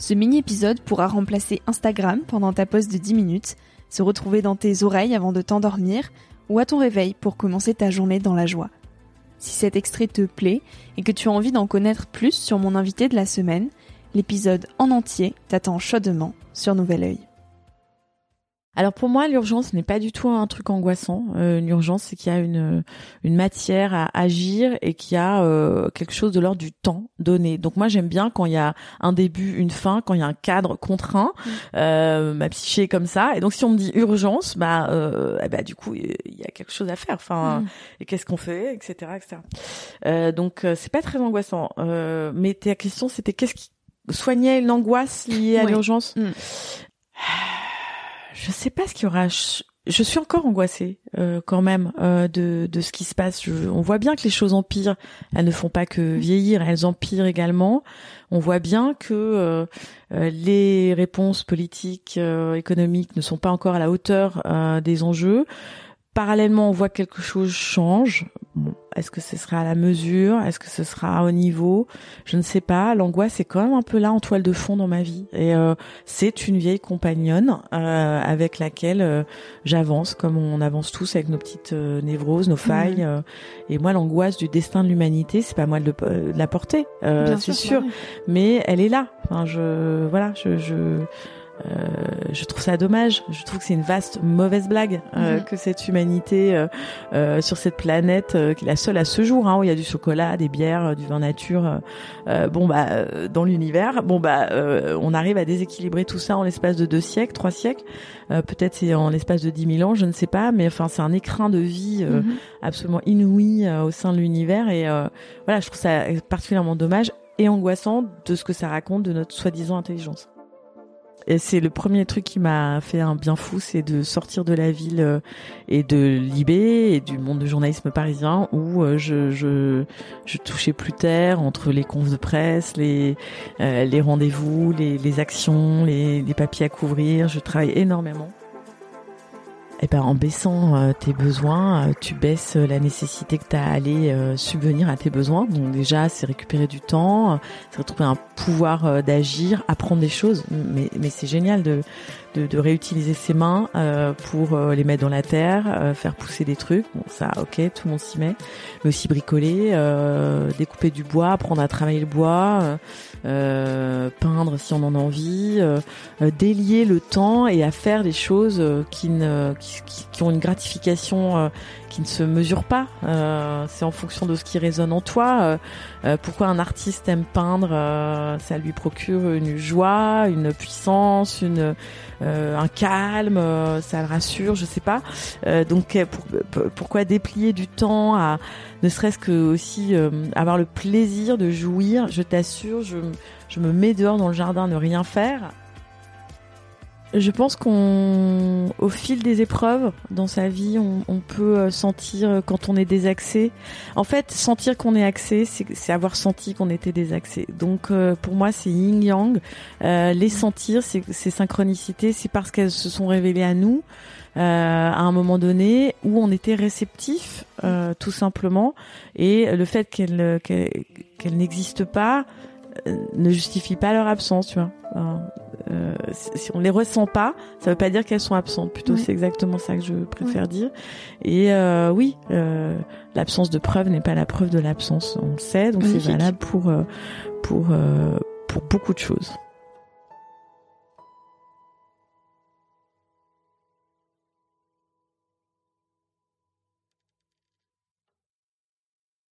Ce mini-épisode pourra remplacer Instagram pendant ta pause de 10 minutes, se retrouver dans tes oreilles avant de t'endormir ou à ton réveil pour commencer ta journée dans la joie. Si cet extrait te plaît et que tu as envie d'en connaître plus sur mon invité de la semaine, l'épisode en entier t'attend chaudement sur Nouvel Oeil. Alors pour moi, l'urgence n'est pas du tout un truc angoissant. Euh, l'urgence, c'est qu'il y a une, une matière à agir et qu'il y a euh, quelque chose de l'ordre du temps donné. Donc moi, j'aime bien quand il y a un début, une fin, quand il y a un cadre contraint. Mm. Euh, ma psyché est comme ça. Et donc si on me dit urgence, bah, euh, eh bah du coup, il y a quelque chose à faire. Enfin, mm. et qu'est-ce qu'on fait, etc., etc. Euh, donc c'est pas très angoissant. mais ta question, c'était qu'est-ce qui soignait l'angoisse liée à l'urgence? Mm je sais pas ce qu'il y aura. Je, suis encore angoissée euh, quand même euh, de, de ce qui se passe. on voit bien que les choses empirent. Elles ne font pas que vieillir, elles empirent également. On voit bien que euh, les réponses politiques, économiques ne sont pas encore à la hauteur des enjeux. Parallèlement, on voit que quelque chose change. Est-ce que ce sera à la mesure? Est-ce que ce sera au niveau? Je ne sais pas. L'angoisse est quand même un peu là en toile de fond dans ma vie. Et euh, c'est une vieille compagnonne euh, avec laquelle euh, j'avance, comme on avance tous avec nos petites névroses, nos failles. Mmh. et moi, l'angoisse du destin de l'humanité, c'est pas moi de, la porter, c'est sûr. Mais elle est là. Enfin, je voilà, je, je euh, je trouve ça dommage. Je trouve que c'est une vaste mauvaise blague euh, mhm. que cette humanité euh, sur cette planète, qui est la seule à ce jour, hein, où il y a du chocolat, des bières, du vin nature, bon bah dans l'univers, bon bah on arrive à déséquilibrer tout ça en l'espace de deux siècles, trois siècles, peut-être c'est en l'espace de dix mille ans, je ne sais pas, mais enfin c'est un écrin de vie mhm. absolument inouï au sein de l'univers et voilà, je trouve ça particulièrement dommage et angoissant de ce que ça raconte de notre soi-disant intelligence. Et c'est le premier truc qui m'a fait un bien fou, c'est de sortir de la ville euh, et de Libé et du monde du journalisme parisien où euh, je, touchais plus terre entre les confs de presse, les, euh, rendez-vous, les, actions, les papiers à couvrir. Je travaille énormément eh ben, en baissant euh, tes besoins, euh, tu baisses euh, la nécessité que tu as à aller subvenir à tes besoins. Donc déjà, c'est récupérer du temps, c'est retrouver un pouvoir d'agir, apprendre des choses. Mais, mais c'est génial de, de, de, réutiliser ses mains pour les mettre dans la terre, faire pousser des trucs. Bon, ça, ok, tout le monde s'y met. Mais aussi bricoler, découper du bois, apprendre à travailler le bois. Euh, peindre si on en a envie, euh, euh, délier le temps et à faire des choses qui, ne, qui, qui ont une gratification qui ne se mesure pas. Euh, c'est en fonction de ce qui résonne en toi. Euh, pourquoi un artiste aime peindre Ça lui procure une joie, une puissance, une un calme, ça le rassure, je sais pas. donc pourquoi déplier du temps à ne serait-ce que aussi avoir le plaisir de jouir? Je t'assure, je je me mets dehors dans le jardin, ne rien faire Je pense qu'on, au fil des épreuves dans sa vie, on, on peut euh, sentir quand on est désaxé. En fait, sentir qu'on est axé, c'est avoir senti qu'on était désaxé. Donc, euh, pour moi, c'est yin yang. Euh, les sentir, c'est synchronicité, c'est parce qu'elles se sont révélées à nous. Euh, à un moment donné où on était réceptif, euh, tout simplement, et le fait qu'elles qu'elles n'existent pas ne justifie pas leur absence, tu vois. Euh, si on les ressent pas, ça veut pas dire qu'elles sont absentes. Plutôt, c'est exactement ça que je préfère dire. Et euh, oui, euh, l'absence de preuve n'est pas la preuve de l'absence. On le sait, donc c'est valable pour pour pour beaucoup de choses.